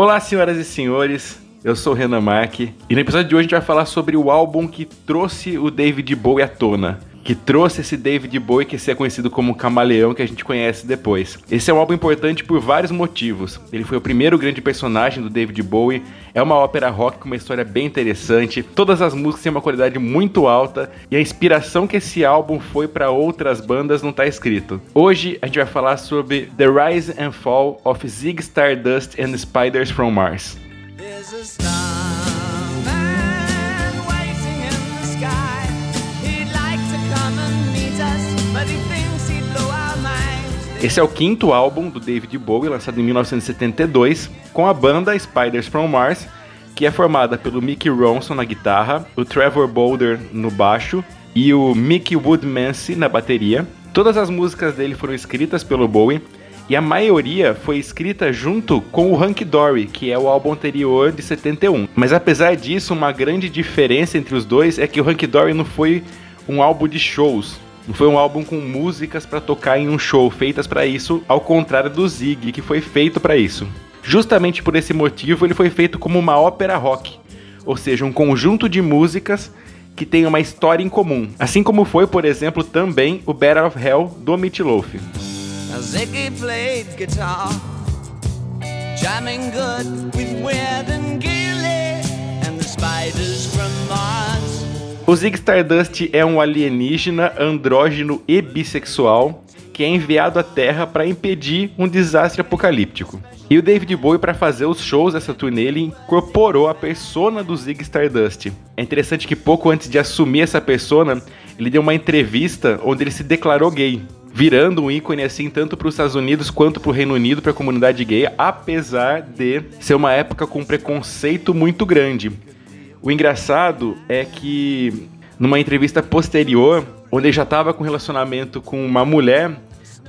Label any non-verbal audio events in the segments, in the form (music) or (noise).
Olá, senhoras e senhores. Eu sou o Renan Mark e no episódio de hoje a gente vai falar sobre o álbum que trouxe o David Bowie à tona, que trouxe esse David Bowie que se é conhecido como camaleão que a gente conhece depois. Esse é um álbum importante por vários motivos. Ele foi o primeiro grande personagem do David Bowie, é uma ópera rock com uma história bem interessante, todas as músicas têm uma qualidade muito alta e a inspiração que esse álbum foi para outras bandas não está escrito. Hoje a gente vai falar sobre The Rise and Fall of Zig Stardust and Spiders from Mars. Esse é o quinto álbum do David Bowie, lançado em 1972, com a banda Spiders from Mars, que é formada pelo Mickey Ronson na guitarra, o Trevor Boulder no baixo e o Mickey Woodmansey na bateria. Todas as músicas dele foram escritas pelo Bowie e a maioria foi escrita junto com o Hunky Dory, que é o álbum anterior de 71. Mas apesar disso, uma grande diferença entre os dois é que o Hunky Dory não foi um álbum de shows, foi um álbum com músicas para tocar em um show feitas para isso, ao contrário do Zig, que foi feito para isso. Justamente por esse motivo, ele foi feito como uma ópera rock, ou seja, um conjunto de músicas que tem uma história em comum, assim como foi, por exemplo, também o Battle of Hell do Meat Loaf. Jamming good with Weird and Gilly and the. O Zig Stardust é um alienígena andrógeno e bissexual que é enviado à Terra para impedir um desastre apocalíptico. E o David Bowie, para fazer os shows dessa turnê, ele incorporou a persona do Zig Stardust. É interessante que pouco antes de assumir essa persona, ele deu uma entrevista onde ele se declarou gay, virando um ícone assim tanto para os Estados Unidos quanto para o Reino Unido, para a comunidade gay, apesar de ser uma época com preconceito muito grande. O engraçado é que numa entrevista posterior, onde ele já estava com relacionamento com uma mulher,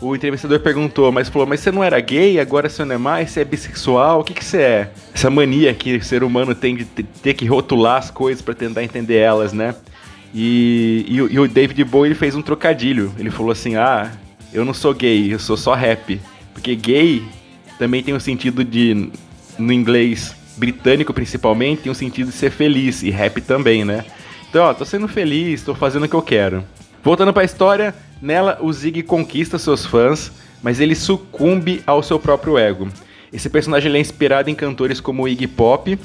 o entrevistador perguntou, mas falou, mas você não era gay, agora você não é mais, você é bissexual, o que, que você é? Essa mania que o ser humano tem de ter que rotular as coisas para tentar entender elas, né? E, e, o- e o David Bowie fez um trocadilho. Ele falou assim: Ah, eu não sou gay, eu sou só rap. Porque gay também tem o sentido de, no inglês britânico principalmente, tem o sentido de ser feliz. E rap também, né? Então, ó, tô sendo feliz, tô fazendo o que eu quero. Voltando pra história, nela o Zig conquista seus fãs, mas ele sucumbe ao seu próprio ego. Esse personagem é inspirado em cantores como Iggy Pop,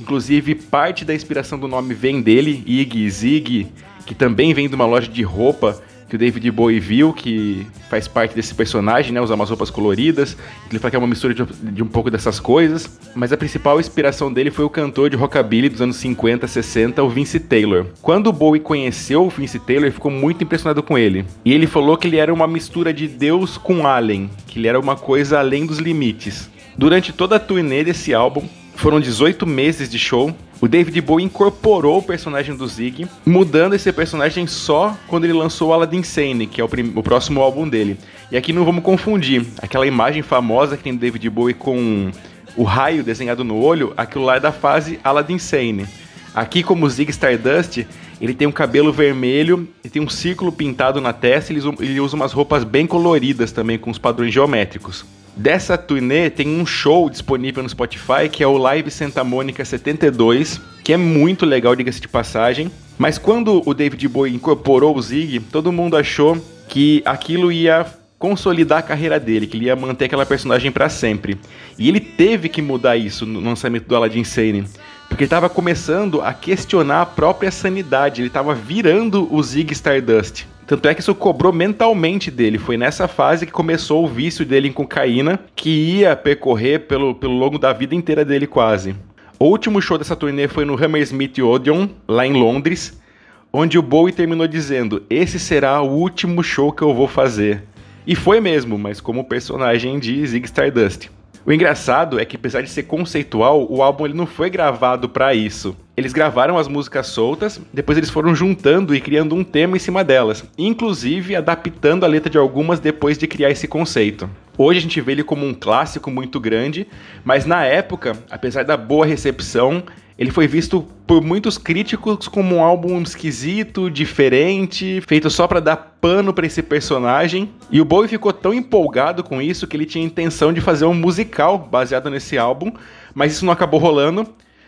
Inclusive, parte da inspiração do nome vem dele, Iggy Zig, que também vem de uma loja de roupa que o David Bowie viu, que faz parte desse personagem, né? Usa umas roupas coloridas. Ele fala que é uma mistura de, de um pouco dessas coisas. Mas a principal inspiração dele foi o cantor de rockabilly dos anos 50, 60, o Vince Taylor. Quando o Bowie conheceu o Vince Taylor, ele ficou muito impressionado com ele. E ele falou que ele era uma mistura de Deus com Alien, que ele era uma coisa além dos limites. Durante toda a turnê desse álbum, foram 18 meses de show. O David Bowie incorporou o personagem do Zig, mudando esse personagem só quando ele lançou Aladdin Sane, que é o, o próximo álbum dele. E aqui não vamos confundir. Aquela imagem famosa que tem do David Bowie com o raio desenhado no olho, aquilo lá é da fase Aladdin Sane. Aqui, como o Zig Stardust, ele tem um cabelo vermelho e tem um círculo pintado na testa. Usa, ele usa umas roupas bem coloridas também, com os padrões geométricos. Dessa turnê tem um show disponível no Spotify que é o Live Santa Mônica 72, que é muito legal, diga-se de passagem. Mas quando o David Bowie incorporou o Zig, todo mundo achou que aquilo ia consolidar a carreira dele, que ele ia manter aquela personagem para sempre. E ele teve que mudar isso no lançamento do Aladdin Sane, porque ele estava começando a questionar a própria sanidade, ele estava virando o Zig Stardust. Tanto é que isso cobrou mentalmente dele. Foi nessa fase que começou o vício dele em cocaína, que ia percorrer pelo, pelo longo da vida inteira dele quase. O último show dessa turnê foi no Hammersmith Odeon, lá em Londres, onde o Bowie terminou dizendo: Esse será o último show que eu vou fazer. E foi mesmo, mas como personagem de Zig Stardust. O engraçado é que, apesar de ser conceitual, o álbum ele não foi gravado para isso. Eles gravaram as músicas soltas, depois eles foram juntando e criando um tema em cima delas, inclusive adaptando a letra de algumas depois de criar esse conceito. Hoje a gente vê ele como um clássico muito grande, mas na época, apesar da boa recepção, ele foi visto por muitos críticos como um álbum esquisito, diferente, feito só para dar pano para esse personagem. E o Bowie ficou tão empolgado com isso que ele tinha intenção de fazer um musical baseado nesse álbum, mas isso não acabou rolando.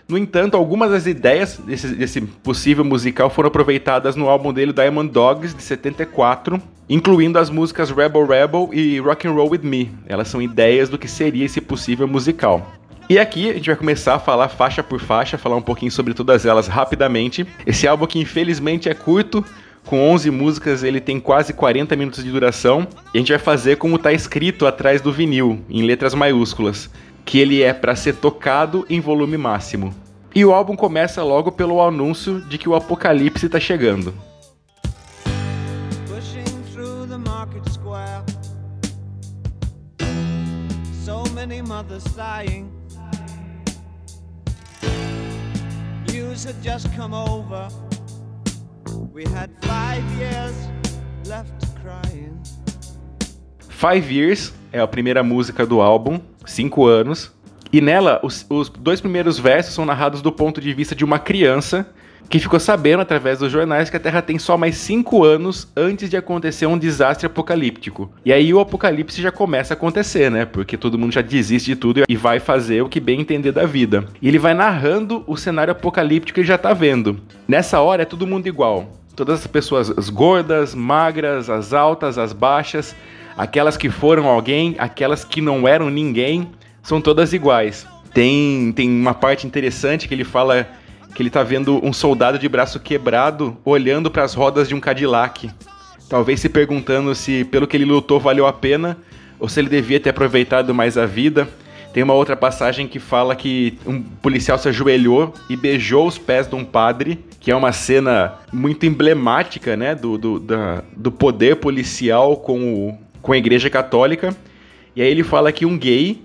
No entanto, algumas das ideias desse, desse, possível musical foram aproveitadas no álbum dele Diamond Dogs de 74, incluindo as músicas Rebel Rebel e Rock and Roll with Me. Elas são ideias do que seria esse possível musical. E aqui a gente vai começar a falar faixa por faixa, falar um pouquinho sobre todas elas rapidamente. Esse álbum que infelizmente é curto, com 11 músicas, ele tem quase 40 minutos de duração. E a gente vai fazer como está escrito atrás do vinil, em letras maiúsculas que ele é para ser tocado em volume máximo. E o álbum começa logo pelo anúncio de que o apocalipse está chegando. Five years é a primeira música do álbum, cinco anos. E nela, os, os dois primeiros versos são narrados do ponto de vista de uma criança que ficou sabendo através dos jornais que a Terra tem só mais cinco anos antes de acontecer um desastre apocalíptico. E aí o apocalipse já começa a acontecer, né? Porque todo mundo já desiste de tudo e vai fazer o que bem entender da vida. E ele vai narrando o cenário apocalíptico que ele já tá vendo. Nessa hora é todo mundo igual. Todas as pessoas, as gordas, magras, as altas, as baixas, aquelas que foram alguém, aquelas que não eram ninguém, são todas iguais. Tem, tem uma parte interessante que ele fala que ele tá vendo um soldado de braço quebrado olhando para as rodas de um Cadillac. Talvez se perguntando se pelo que ele lutou valeu a pena ou se ele devia ter aproveitado mais a vida. Tem uma outra passagem que fala que um policial se ajoelhou e beijou os pés de um padre, que é uma cena muito emblemática, né, do, do, da, do poder policial com o, com a Igreja Católica. E aí ele fala que um gay,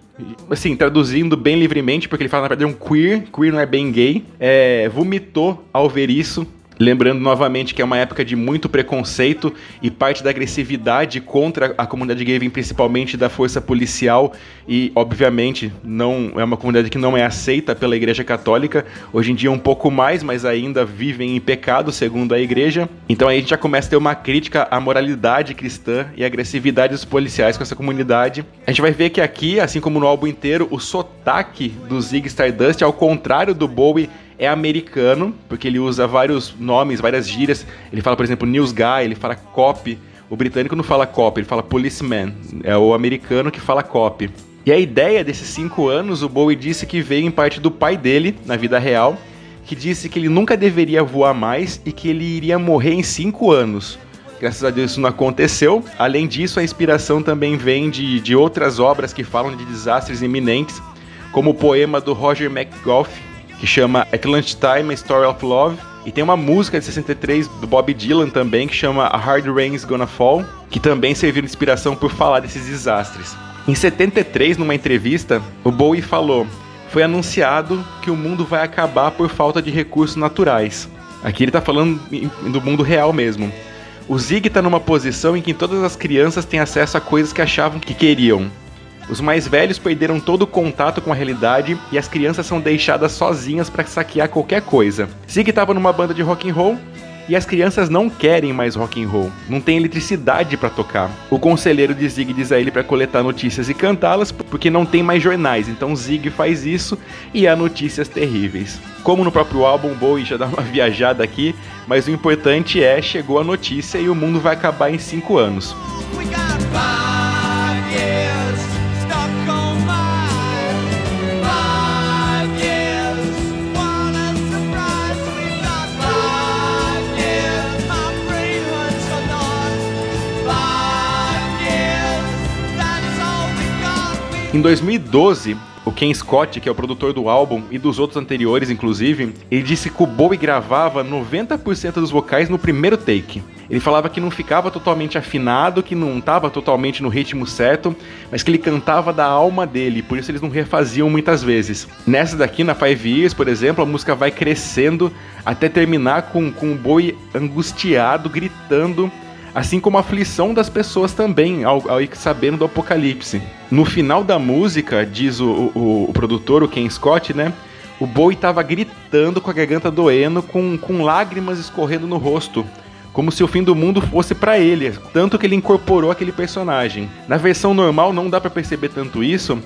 assim, traduzindo bem livremente, porque ele fala na verdade um queer, queer não é bem gay, é, vomitou ao ver isso Lembrando novamente que é uma época de muito preconceito e parte da agressividade contra a comunidade gay vem principalmente da força policial e, obviamente, não é uma comunidade que não é aceita pela Igreja Católica. Hoje em dia um pouco mais, mas ainda vivem em pecado segundo a Igreja. Então aí a gente já começa a ter uma crítica à moralidade cristã e à agressividade dos policiais com essa comunidade. A gente vai ver que aqui, assim como no álbum inteiro, o sotaque do Zig Stardust, ao contrário do Bowie, é americano, porque ele usa vários nomes, várias gírias. Ele fala, por exemplo, news guy, ele fala cop. O britânico não fala cop, ele fala policeman. É o americano que fala cop. E a ideia desses cinco anos, o Bowie disse que veio em parte do pai dele, na vida real, que disse que ele nunca deveria voar mais e que ele iria morrer em cinco anos. Graças a Deus isso não aconteceu. Além disso, a inspiração também vem de, de outras obras que falam de desastres iminentes, como o poema do Roger McGough, que chama At Lunchtime, A Story of Love. E tem uma música de 63 do Bob Dylan também que chama A Hard Rain's Gonna Fall, que também serviu de inspiração por falar desses desastres. Em 73, numa entrevista, o Bowie falou: Foi anunciado que o mundo vai acabar por falta de recursos naturais. Aqui ele está falando do mundo real mesmo. O Zig está numa posição em que todas as crianças têm acesso a coisas que achavam que queriam. Os mais velhos perderam todo o contato com a realidade e as crianças são deixadas sozinhas para saquear qualquer coisa. Zig estava numa banda de rock and roll e as crianças não querem mais rock and roll, não tem eletricidade para tocar. O conselheiro de Zig diz a ele para coletar notícias e cantá-las porque não tem mais jornais, então Zig faz isso e há notícias terríveis. Como no próprio álbum, Bowie já dá uma (laughs) viajada aqui, mas o importante é chegou a notícia e o mundo vai acabar em 5 anos. Em 2012, o Ken Scott, que é o produtor do álbum e dos outros anteriores, inclusive, ele disse que o Bowie gravava 90% dos vocais no primeiro take. Ele falava que não ficava totalmente afinado, que não estava totalmente no ritmo certo, mas que ele cantava da alma dele, por isso eles não refaziam muitas vezes. Nessa daqui, na Five Years, por exemplo, a música vai crescendo até terminar com, com o Bowie angustiado, gritando assim como a aflição das pessoas também, ao, ao ir sabendo do apocalipse. No final da música, diz o, o, o produtor, o Ken Scott, né? O Bowie estava gritando com a garganta doendo, com, com lágrimas escorrendo no rosto, como se o fim do mundo fosse para ele, tanto que ele incorporou aquele personagem. Na versão normal não dá para perceber tanto isso,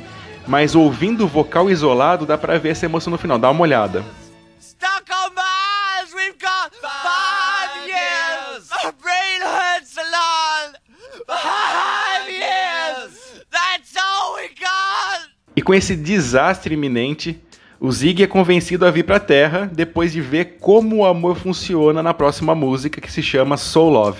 mas ouvindo o vocal isolado dá para ver essa emoção no final. Dá uma olhada. Com esse desastre iminente, o Zig é convencido a vir para a Terra depois de ver como o amor funciona na próxima música que se chama Soul Love.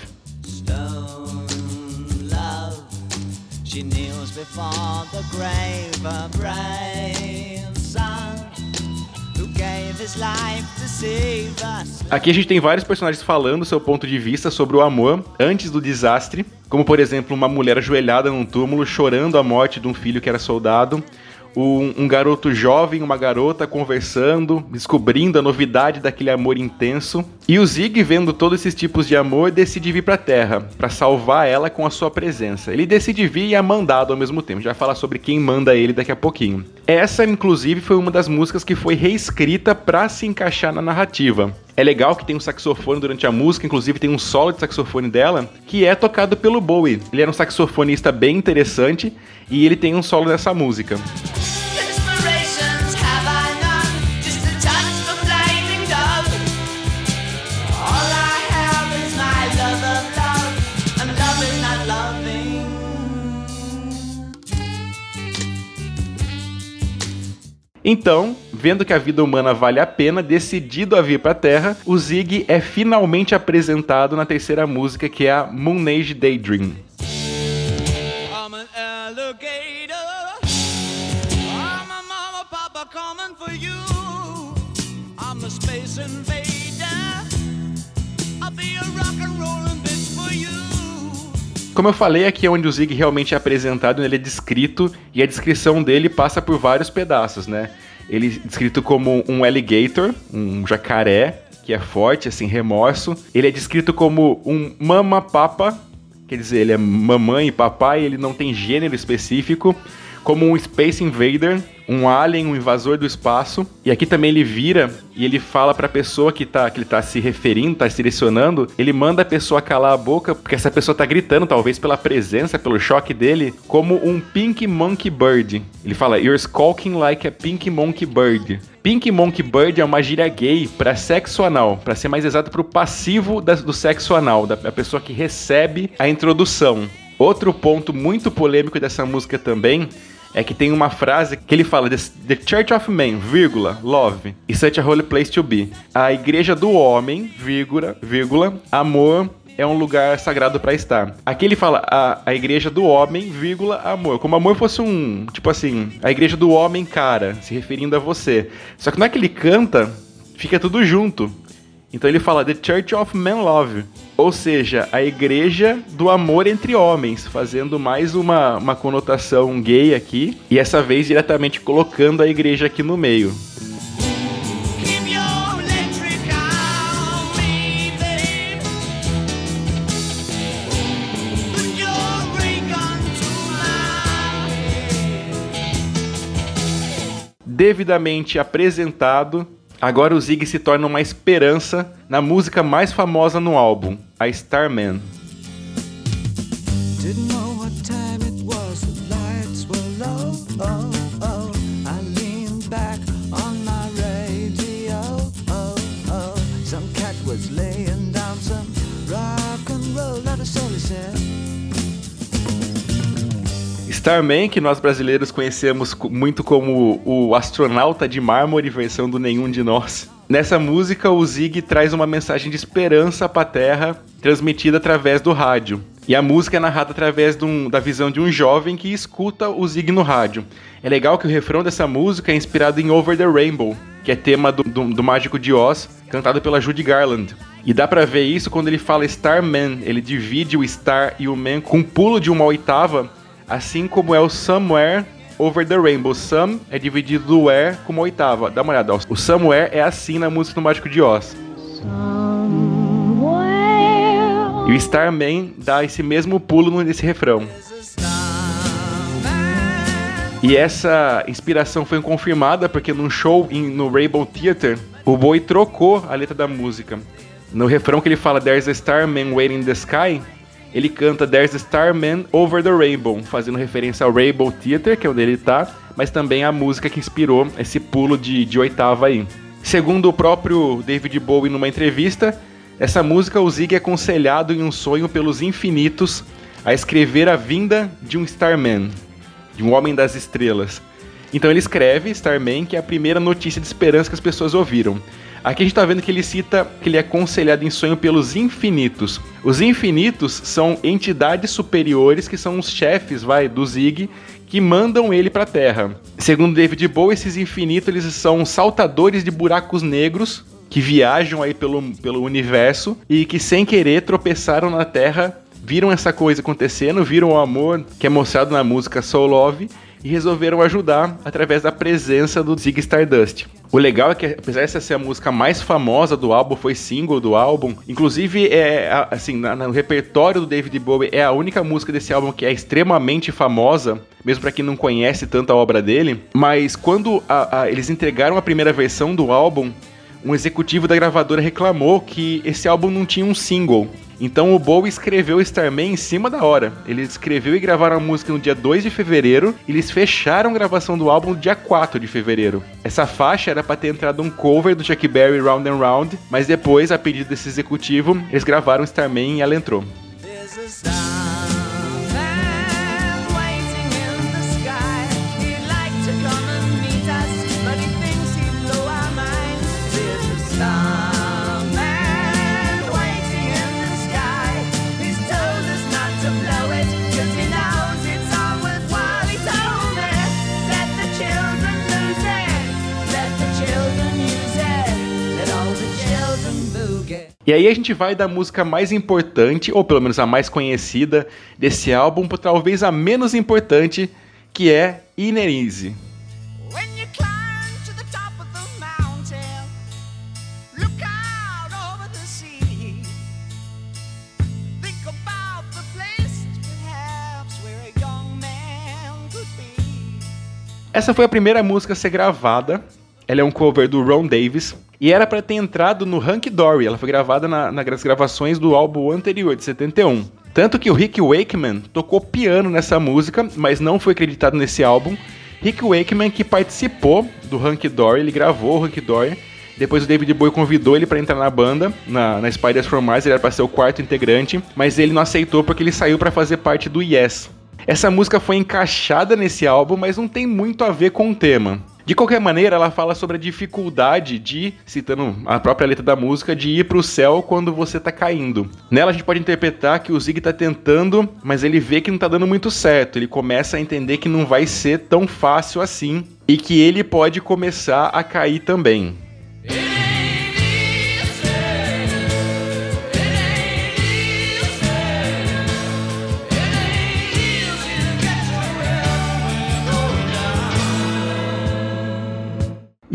Aqui a gente tem vários personagens falando seu ponto de vista sobre o amor antes do desastre, como por exemplo uma mulher ajoelhada num túmulo chorando a morte de um filho que era soldado, um, um garoto jovem, uma garota conversando, descobrindo a novidade daquele amor intenso, e o Zig vendo todos esses tipos de amor decide vir para a Terra para salvar ela com a sua presença. Ele decide vir e é mandado ao mesmo tempo. Já falar sobre quem manda ele daqui a pouquinho. Essa, inclusive, foi uma das músicas que foi reescrita para se encaixar na narrativa. É legal que tem um saxofone durante a música, inclusive tem um solo de saxofone dela, que é tocado pelo Bowie. Ele era um saxofonista bem interessante e ele tem um solo nessa música. Então, vendo que a vida humana vale a pena, decidido a vir para a Terra, o Zig é finalmente apresentado na terceira música, que é a Moon Age Daydream. Como eu falei, aqui é onde o Zig realmente é apresentado, ele é descrito e a descrição dele passa por vários pedaços, né? Ele é descrito como um alligator, um jacaré, que é forte, assim, remorso. Ele é descrito como um mama papa, quer dizer, ele é mamãe e papai, ele não tem gênero específico, como um Space Invader, um alien, um invasor do espaço. E aqui também ele vira e ele fala pra pessoa que, tá, que ele tá se referindo, tá se direcionando, ele manda a pessoa calar a boca, porque essa pessoa tá gritando, talvez pela presença, pelo choque dele, como um Pink Monkey Bird. Ele fala, You're skulking like a Pink Monkey Bird. Pink Monkey Bird é uma gíria gay para sexo anal, para ser mais exato, para o passivo do sexo anal, da da pessoa que recebe a introdução. Outro ponto muito polêmico dessa música também é que tem uma frase que ele fala The Church of Man, vírgula, love, is such a holy place to be. A igreja do homem, vírgula, vírgula, amor é um lugar sagrado para estar. Aqui ele fala a, a igreja do homem, vírgula, amor. Como amor fosse um, tipo assim, a igreja do homem, cara, se referindo a você. Só que não é que ele canta, fica tudo junto. Então ele fala The Church of Man Love, ou seja, a igreja do amor entre homens, fazendo mais uma, uma conotação gay aqui, e essa vez diretamente colocando a igreja aqui no meio. Devidamente apresentado, agora o Zig se torna uma esperança na música mais famosa no álbum, a Starman. Oh, oh. Oh, oh. Starman, que nós brasileiros conhecemos co- muito como o astronauta de mármore, versão do Nenhum de Nós. Nessa música, o Zig traz uma mensagem de esperança para a Terra, transmitida através do rádio. E a música é narrada através um- da visão de um jovem que escuta o Zig no rádio. É legal que o refrão dessa música é inspirado em Over the Rainbow, que é tema do, do, do Mágico de Oz, cantado pela Judy Garland. E dá pra ver isso quando ele fala Starman, ele divide o Star e o Man com um pulo de uma oitava, assim como é o Somewhere Over the Rainbow. Some é dividido do Where com uma oitava. Dá uma olhada, ó. o Somewhere é assim na música do Mágico de Oz. E o Starman dá esse mesmo pulo nesse refrão. E essa inspiração foi confirmada porque num show no Rainbow Theater, o Bowie trocou a letra da música. No refrão que ele fala There's a Starman Waiting in the Sky, ele canta There's a Starman Over the Rainbow, fazendo referência ao Rainbow Theater, que é onde ele tá, mas também a música que inspirou esse pulo de, de oitava aí. Segundo o próprio David Bowie numa entrevista, essa música o Zig é aconselhado em um sonho pelos infinitos a escrever a vinda de um Starman, de um homem das estrelas. Então ele escreve Starman, que é a primeira notícia de esperança que as pessoas ouviram. Aqui a gente tá vendo que ele cita que ele é aconselhado em sonho pelos infinitos. Os infinitos são entidades superiores que são os chefes, vai, do Zig, que mandam ele pra Terra. Segundo David Bowie, esses infinitos eles são saltadores de buracos negros que viajam aí pelo, pelo universo e que sem querer tropeçaram na Terra, viram essa coisa acontecendo, viram o amor que é mostrado na música Soul Love e resolveram ajudar através da presença do Zig Stardust. O legal é que, apesar dessa ser a música mais famosa do álbum, foi single do álbum, inclusive é assim, no repertório do David Bowie é a única música desse álbum que é extremamente famosa, mesmo pra quem não conhece tanto a obra dele. Mas quando a- a- eles entregaram a primeira versão do álbum, um executivo da gravadora reclamou que esse álbum não tinha um single. Então o Bowie escreveu Starman em cima da hora. Ele escreveu e gravaram a música no dia 2 de fevereiro e eles fecharam a gravação do álbum no dia 4 de fevereiro. Essa faixa era para ter entrado um cover do Chuck Berry Round and Round, mas depois, a pedido desse executivo, eles gravaram Starman e ela entrou. E aí a gente vai da música mais importante, ou pelo menos a mais conhecida desse álbum, para talvez a menos importante, que é Inner Easy. Essa foi a primeira música a ser gravada. Ela é um cover do Ron Davis. E era pra ter entrado no Hunky Dory. Ela foi gravada na- nas gravações do álbum anterior, de 71. Tanto que o Rick Wakeman tocou piano nessa música, mas não foi acreditado nesse álbum. Rick Wakeman que participou do Hunky Dory, ele gravou o Hunky Dory. Depois o David Bowie convidou ele pra entrar na banda, na, na Spiders from Mars, ele era pra ser o quarto integrante, mas ele não aceitou porque ele saiu pra fazer parte do Yes. Essa música foi encaixada nesse álbum, mas não tem muito a ver com o tema. De qualquer maneira, ela fala sobre a dificuldade de, citando a própria letra da música, de ir pro céu quando você tá caindo. Nela a gente pode interpretar que o Zig tá tentando, mas ele vê que não tá dando muito certo. Ele começa a entender que não vai ser tão fácil assim e que ele pode começar a cair também.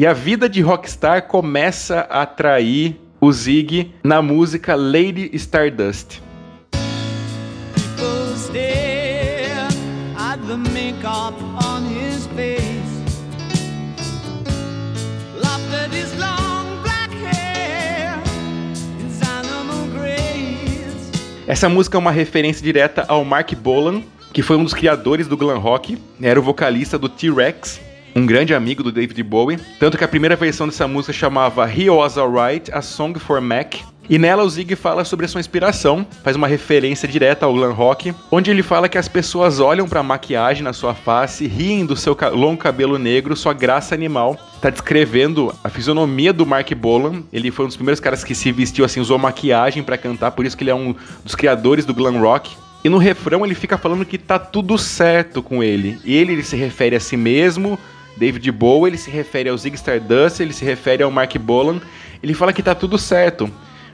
E a vida de rockstar começa a atrair o Zig na música Lady Stardust. Essa música é uma referência direta ao Mark Bolan, que foi um dos criadores do glam rock, era o vocalista do T-Rex, um grande amigo do David Bowie. Tanto que a primeira versão dessa música chamava He Was Alright, a Song for Mac. E nela o Zig fala sobre a sua inspiração, faz uma referência direta ao glam rock, onde ele fala que as pessoas olham pra maquiagem na sua face, riem do seu longo cabelo negro, sua graça animal. Tá descrevendo a fisionomia do Mark Bolan. Ele foi um dos primeiros caras que se vestiu assim, usou maquiagem pra cantar, por isso que ele é um dos criadores do glam rock. E no refrão ele fica falando que tá tudo certo com ele. Ele, ele se refere a si mesmo, David Bowie, ele se refere ao Zig Stardust, ele se refere ao Mark Bolan. Ele fala que tá tudo certo.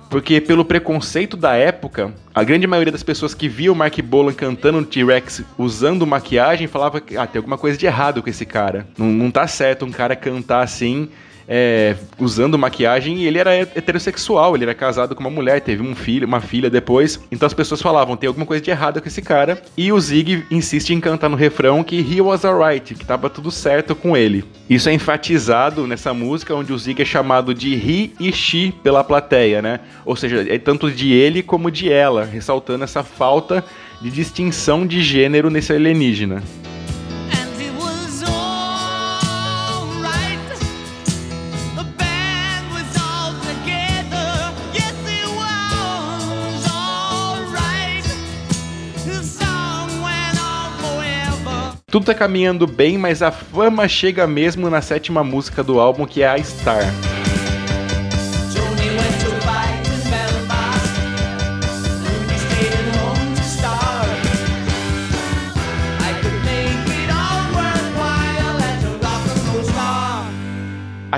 Porque pelo preconceito da época, a grande maioria das pessoas que viam o Mark Bolan cantando T-Rex usando maquiagem falava que ah, tem alguma coisa de errado com esse cara. Não, não tá certo um cara cantar assim é, usando maquiagem e ele era heterossexual, ele era casado com uma mulher, teve um filho, uma filha depois. Então as pessoas falavam, tem alguma coisa de errado com esse cara. E o Zig insiste em cantar no refrão que he was alright, que tava tudo certo com ele. Isso é enfatizado nessa música, onde o Zig é chamado de he e she pela plateia, né? Ou seja, é tanto de ele como de ela, ressaltando essa falta de distinção de gênero nesse alienígena. Tudo tá caminhando bem, mas a fama chega mesmo na sétima música do álbum, que é a Star.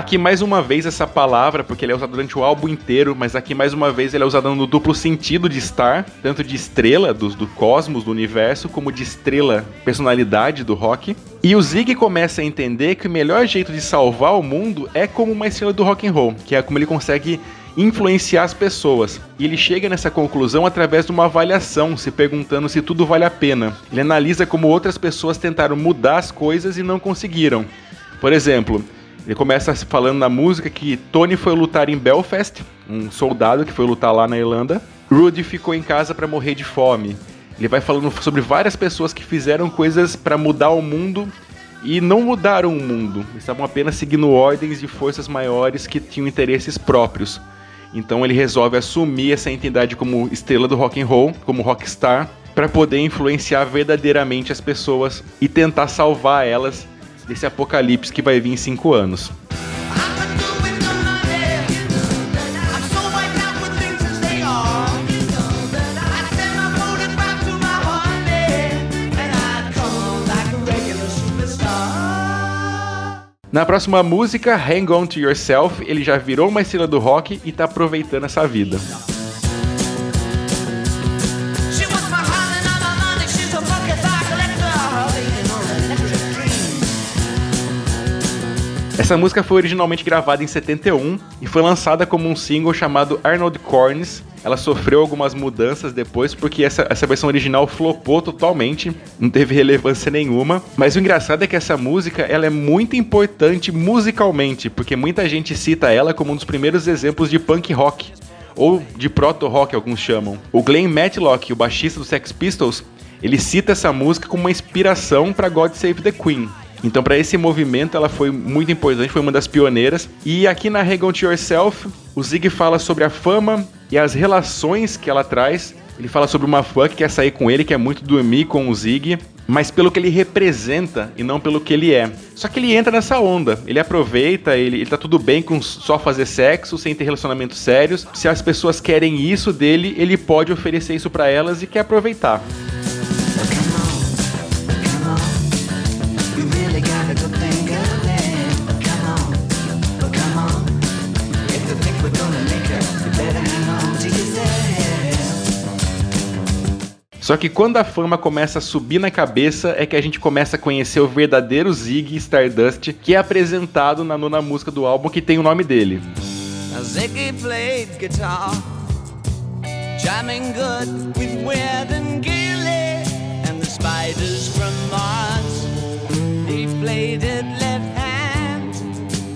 Aqui mais uma vez essa palavra, porque ele é usado durante o álbum inteiro, mas aqui mais uma vez ele é usado no duplo sentido de star, tanto de estrela do, do cosmos, do universo, como de estrela, personalidade do rock. E o Zig começa a entender que o melhor jeito de salvar o mundo é como uma estrela do rock and roll, que é como ele consegue influenciar as pessoas. E ele chega nessa conclusão através de uma avaliação, se perguntando se tudo vale a pena. Ele analisa como outras pessoas tentaram mudar as coisas e não conseguiram. Por exemplo, ele começa falando na música que Tony foi lutar em Belfast, um soldado que foi lutar lá na Irlanda. Rudy ficou em casa para morrer de fome. Ele vai falando sobre várias pessoas que fizeram coisas para mudar o mundo e não mudaram o mundo. Estavam apenas seguindo ordens de forças maiores que tinham interesses próprios. Então ele resolve assumir essa entidade como estrela do rock and roll, como rockstar, para poder influenciar verdadeiramente as pessoas e tentar salvar elas desse apocalipse que vai vir em cinco anos. Na próxima música, Hang On To Yourself, ele já virou uma estrela do rock e tá aproveitando essa vida. Essa música foi originalmente gravada em 71 e foi lançada como um single chamado Arnold Corns. Ela sofreu algumas mudanças depois porque essa, essa versão original flopou totalmente, não teve relevância nenhuma. Mas o engraçado é que essa música ela é muito importante musicalmente, porque muita gente cita ela como um dos primeiros exemplos de punk rock ou de proto-rock, alguns chamam. O Glenn Matlock, o baixista do Sex Pistols, ele cita essa música como uma inspiração para God Save the Queen. Então, para esse movimento, ela foi muito importante, foi uma das pioneiras. E aqui na Hang To Yourself, o Zig fala sobre a fama e as relações que ela traz. Ele fala sobre uma fã que quer sair com ele, quer muito dormir com o Zig, mas pelo que ele representa e não pelo que ele é. Só que ele entra nessa onda, ele aproveita, ele, ele tá tudo bem com só fazer sexo, sem ter relacionamentos sérios. Se as pessoas querem isso dele, ele pode oferecer isso pra elas e quer aproveitar. Só que quando a fama começa a subir na cabeça, é que a gente começa a conhecer o verdadeiro Ziggy Stardust, que é apresentado na nona música do álbum que tem o nome dele. Ziggy played guitar, jamming good with and Gilly and the spiders from Mars. He played it left hand,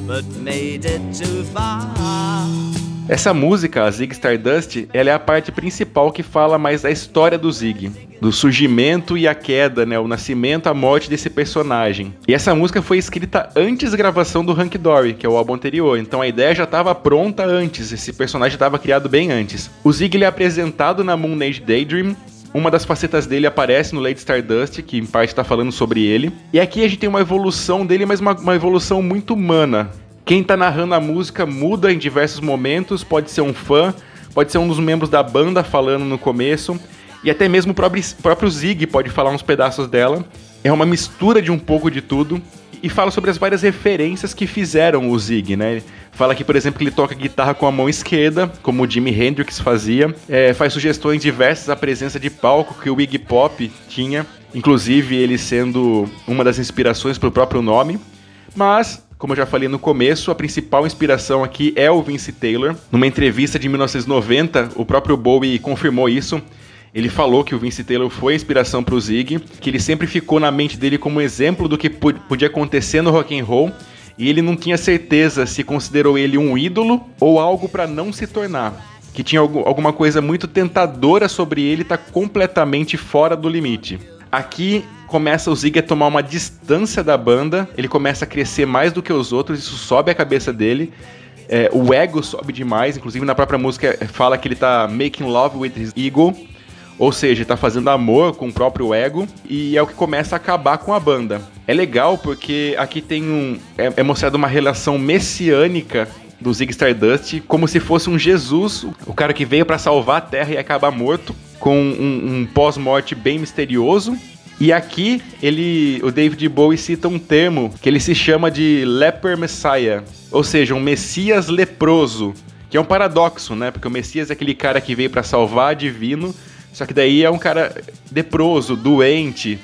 but made it too far. Essa música, a Zig Stardust, ela é a parte principal que fala mais da história do Zig, do surgimento e a queda, né, o nascimento, a morte desse personagem. E essa música foi escrita antes da gravação do Hank Dory, que é o álbum anterior. Então a ideia já estava pronta antes, esse personagem estava criado bem antes. O Zig ele é apresentado na Moon Age Daydream, uma das facetas dele aparece no Lady Stardust, que em parte está falando sobre ele. E aqui a gente tem uma evolução dele, mas uma, uma evolução muito humana. Quem tá narrando a música muda em diversos momentos, pode ser um fã, pode ser um dos membros da banda falando no começo. E até mesmo o próprio, próprio Zig pode falar uns pedaços dela. É uma mistura de um pouco de tudo. E fala sobre as várias referências que fizeram o Zig, né? Fala que, por exemplo, que ele toca guitarra com a mão esquerda, como o Jimi Hendrix fazia. É, faz sugestões diversas à presença de palco que o Iggy Pop tinha, inclusive ele sendo uma das inspirações para o próprio nome. Mas como eu já falei no começo, a principal inspiração aqui é o Vince Taylor. Numa entrevista de 1990, o próprio Bowie confirmou isso. Ele falou que o Vince Taylor foi a inspiração para o Zig, que ele sempre ficou na mente dele como exemplo do que podia acontecer no rock and roll, e ele não tinha certeza se considerou ele um ídolo ou algo para não se tornar. Que tinha alguma coisa muito tentadora sobre ele estar tá completamente fora do limite. Aqui começa o Zig a tomar uma distância da banda, ele começa a crescer mais do que os outros, isso sobe a cabeça dele. É, o ego sobe demais, inclusive na própria música fala que ele tá making love with his ego, ou seja, tá fazendo amor com o próprio ego, e é o que começa a acabar com a banda. É legal porque aqui tem um. É, é mostrado uma relação messiânica do Zig Stardust, como se fosse um Jesus, o cara que veio para salvar a Terra e acabar morto, com um, um pós-morte bem misterioso. E aqui ele, o David Bowie cita um termo que ele se chama de leper messiah, ou seja, um messias leproso, que é um paradoxo, né? Porque o messias é aquele cara que veio para salvar divino, só que daí é um cara leproso, doente,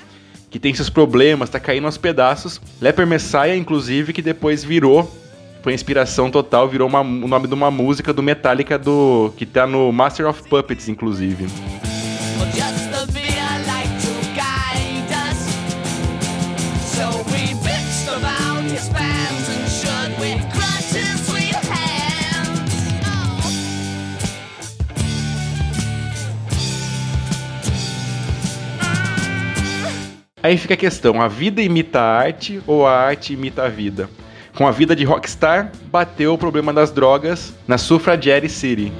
que tem seus problemas, tá caindo aos pedaços. Leper Messiah, inclusive, que depois virou foi inspiração total, virou uma, o nome de uma música do Metallica do que tá no Master of Puppets, inclusive. Aí fica a questão: a vida imita a arte ou a arte imita a vida? Com a vida de rockstar, bateu o problema das drogas na Suffragette City.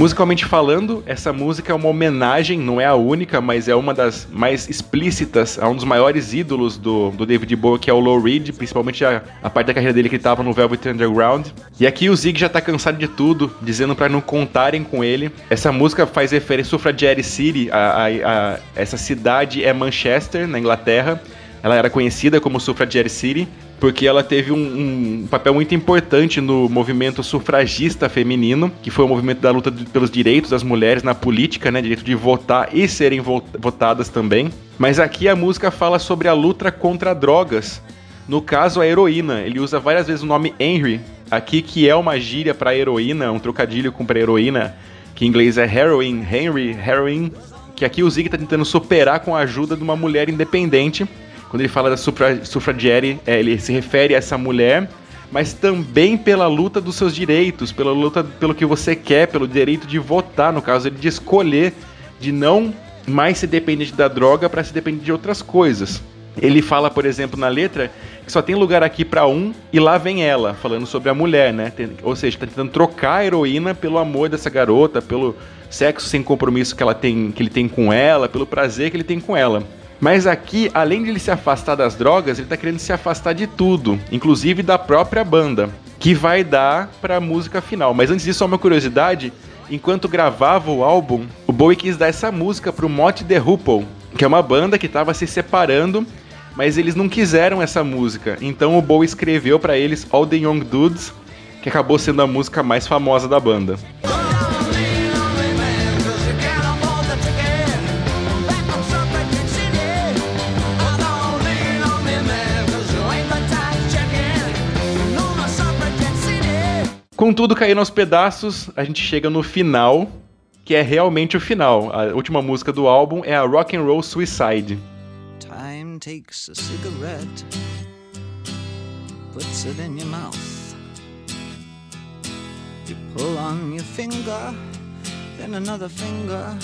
Musicalmente falando, essa música é uma homenagem, não é a única, mas é uma das mais explícitas a um dos maiores ídolos do, do David Bowie, que é o Low Reed, principalmente a, a parte da carreira dele que ele tava no Velvet Underground. E aqui o Zig já tá cansado de tudo, dizendo para não contarem com ele. Essa música faz referência a Suffragette City, a, a, a, essa cidade é Manchester, na Inglaterra. Ela era conhecida como Suffragette City, porque ela teve um, um, papel muito importante no movimento sufragista feminino, que foi o movimento da luta pelos direitos das mulheres na política, né, direito de votar e serem votadas também. Mas aqui a música fala sobre a luta contra drogas. No caso, a heroína. Ele usa várias vezes o nome Henry, aqui que é uma gíria para heroína, um trocadilho com para heroína, que em inglês é heroin, Henry, heroin, que aqui o Zig está tentando superar com a ajuda de uma mulher independente quando ele fala da sufra, é, ele se refere a essa mulher, mas também pela luta dos seus direitos, pela luta pelo que você quer, pelo direito de votar, no caso, ele de escolher, de não mais ser dependente da droga para se depender de outras coisas. Ele fala, por exemplo, na letra que só tem lugar aqui para um e lá vem ela, falando sobre a mulher, né? Ou seja, tá tentando trocar a heroína pelo amor dessa garota, pelo sexo sem compromisso que ela tem, que ele tem com ela, pelo prazer que ele tem com ela. Mas aqui, além de ele se afastar das drogas, ele tá querendo se afastar de tudo, inclusive da própria banda, que vai dar para a música final. Mas antes disso, só uma curiosidade, enquanto gravava o álbum, o Bowie quis dar essa música pro Mott The Hoople, que é uma banda que estava se separando, mas eles não quiseram essa música. Então o Bowie escreveu para eles All the Young Dudes, que acabou sendo a música mais famosa da banda. Com tudo caindo aos pedaços, a gente chega no final, que é realmente o final. A última música do álbum é a Rock and Roll Suicide. Time takes a cigarette, puts it in your mouth. You pull on your finger, then another finger,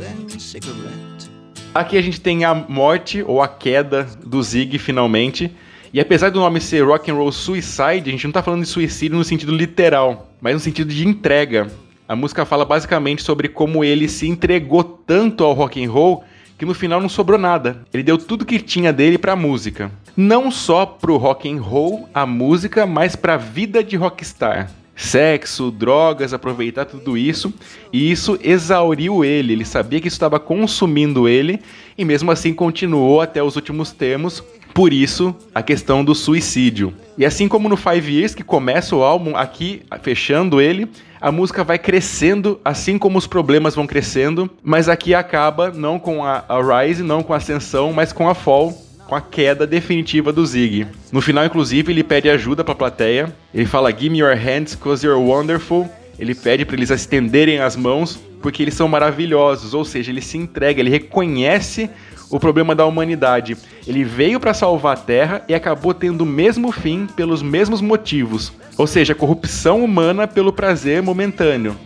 then cigarette. Aqui a gente tem a morte ou a queda do Zig finalmente. E apesar do nome ser Rock and Roll Suicide, a gente não tá falando de suicídio no sentido literal, mas no sentido de entrega. A música fala basicamente sobre como ele se entregou tanto ao rock and roll que no final não sobrou nada. Ele deu tudo que tinha dele pra música. Não só pro rock and roll, a música, mas pra vida de rockstar. Sexo, drogas, aproveitar tudo isso, e isso exauriu ele. Ele sabia que isso estava consumindo ele e mesmo assim continuou até os últimos termos. Por isso, a questão do suicídio. E assim como no Five Years, que começa o álbum aqui, fechando ele, a música vai crescendo, assim como os problemas vão crescendo, mas aqui acaba não com a, a Rise, não com a ascensão, mas com a Fall, com a queda definitiva do Zig. No final, inclusive, ele pede ajuda para a plateia. Ele fala: "Give me your hands, cause you're wonderful". Ele pede para eles estenderem as mãos porque eles são maravilhosos, ou seja, ele se entrega, ele reconhece o problema da humanidade. Ele veio para salvar a Terra e acabou tendo o mesmo fim pelos mesmos motivos, ou seja, corrupção humana pelo prazer momentâneo.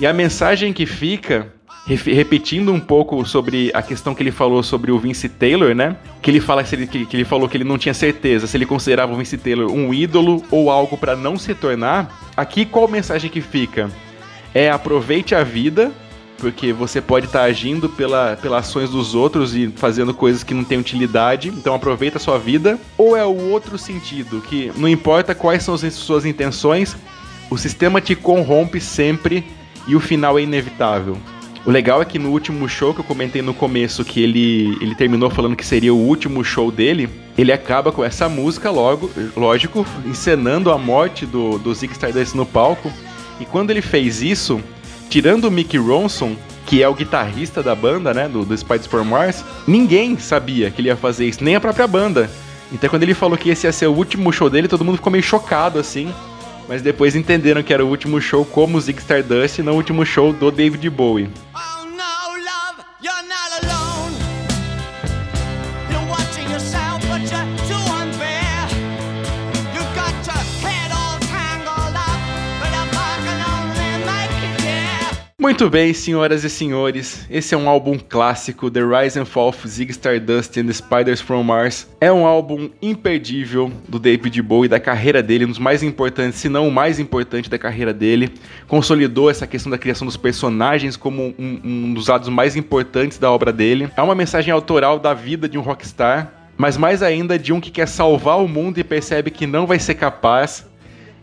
E a mensagem que fica repetindo um pouco sobre a questão que ele falou sobre o Vince Taylor, né? Que ele fala que ele, falou que ele não tinha certeza se ele considerava o Vince Taylor um ídolo ou algo para não se tornar. Aqui qual mensagem que fica? É aproveite a vida, porque você pode estar tá agindo pela, pelas ações dos outros e fazendo coisas que não têm utilidade, então aproveita a sua vida. Ou é o outro sentido, que não importa quais são as suas intenções, o sistema te corrompe sempre e o final é inevitável. O legal é que no último show que eu comentei no começo, que ele, ele terminou falando que seria o último show dele, ele acaba com essa música, logo, lógico, encenando a morte do, do Zig Stardust no palco. E quando ele fez isso, tirando o Mickey Ronson, que é o guitarrista da banda, né, do, do Spiders for Mars, ninguém sabia que ele ia fazer isso, nem a própria banda. Então quando ele falou que esse ia ser o último show dele, todo mundo ficou meio chocado, assim. Mas depois entenderam que era o último show como Zig Stardust e não o último show do David Bowie. Muito bem, senhoras e senhores, esse é um álbum clássico, The Rise and Fall of Zig Stardust and the Spiders from Mars. É um álbum imperdível do David Bowie, da carreira dele, um dos mais importantes, se não o mais importante da carreira dele. Consolidou essa questão da criação dos personagens como um, um dos lados mais importantes da obra dele. É uma mensagem autoral da vida de um rockstar, mas mais ainda de um que quer salvar o mundo e percebe que não vai ser capaz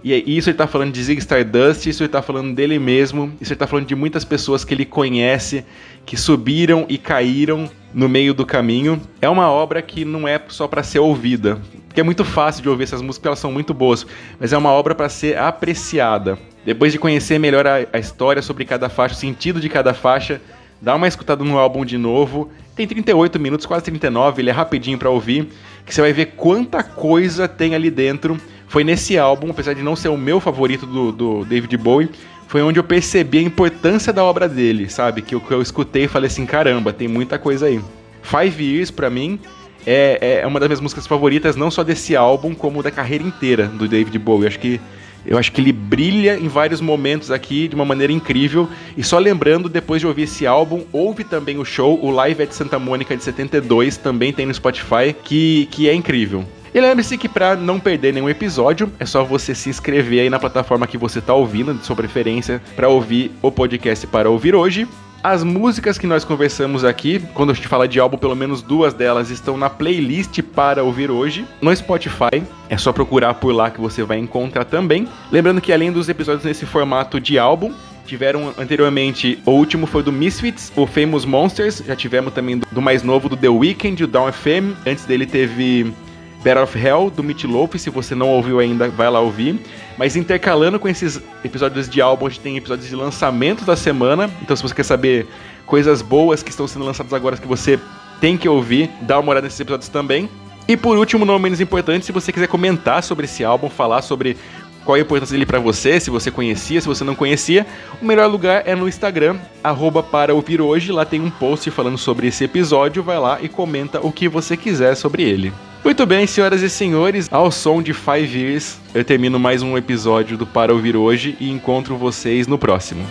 e é isso ele tá falando de Zig Stardust, isso ele tá falando dele mesmo, isso ele tá falando de muitas pessoas que ele conhece, que subiram e caíram no meio do caminho. É uma obra que não é só para ser ouvida, porque é muito fácil de ouvir essas músicas, elas são muito boas, mas é uma obra para ser apreciada. Depois de conhecer melhor a, a história sobre cada faixa, o sentido de cada faixa, dá uma escutada no álbum de novo. Tem 38 minutos, quase 39, ele é rapidinho para ouvir, que você vai ver quanta coisa tem ali dentro foi nesse álbum, apesar de não ser o meu favorito do, do David Bowie, foi onde eu percebi a importância da obra dele, sabe? Que eu, que eu escutei e falei assim, caramba, tem muita coisa aí. Five Years, pra mim, é, é uma das minhas músicas favoritas, não só desse álbum, como da carreira inteira do David Bowie. Eu acho que eu acho que ele brilha em vários momentos aqui de uma maneira incrível. E só lembrando, depois de ouvir esse álbum, houve também o show, o Live at Santa Mônica de 72, também tem no Spotify, que, que é incrível. E lembre-se que para não perder nenhum episódio, é só você se inscrever aí na plataforma que você está ouvindo, de sua preferência, para ouvir o podcast para ouvir hoje. As músicas que nós conversamos aqui, quando a gente fala de álbum, pelo menos duas delas estão na playlist para ouvir hoje no Spotify. É só procurar por lá que você vai encontrar também. Lembrando que além dos episódios nesse formato de álbum, Tiveram anteriormente, o último foi do Misfits, o Famous Monsters. Já tivemos também do mais novo, do The Weeknd, o Down FM. Antes dele teve Battle of Hell, do Meat Loaf, se você não ouviu ainda, vai lá ouvir. Mas intercalando com esses episódios de álbum, a gente tem episódios de lançamento da semana. Então se você quer saber coisas boas que estão sendo lançadas agora que você tem que ouvir, dá uma olhada nesses episódios também. E por último, não menos importante, se você quiser comentar sobre esse álbum, falar sobre qual a importância dele para você, se você conhecia, se você não conhecia, o melhor lugar é no Instagram, arroba para ouvir hoje. Lá tem um post falando sobre esse episódio. Vai lá e comenta o que você quiser sobre ele. Muito bem, senhoras e senhores, ao som de Five Years, eu termino mais um episódio do Para Ouvir Hoje e encontro vocês no próximo.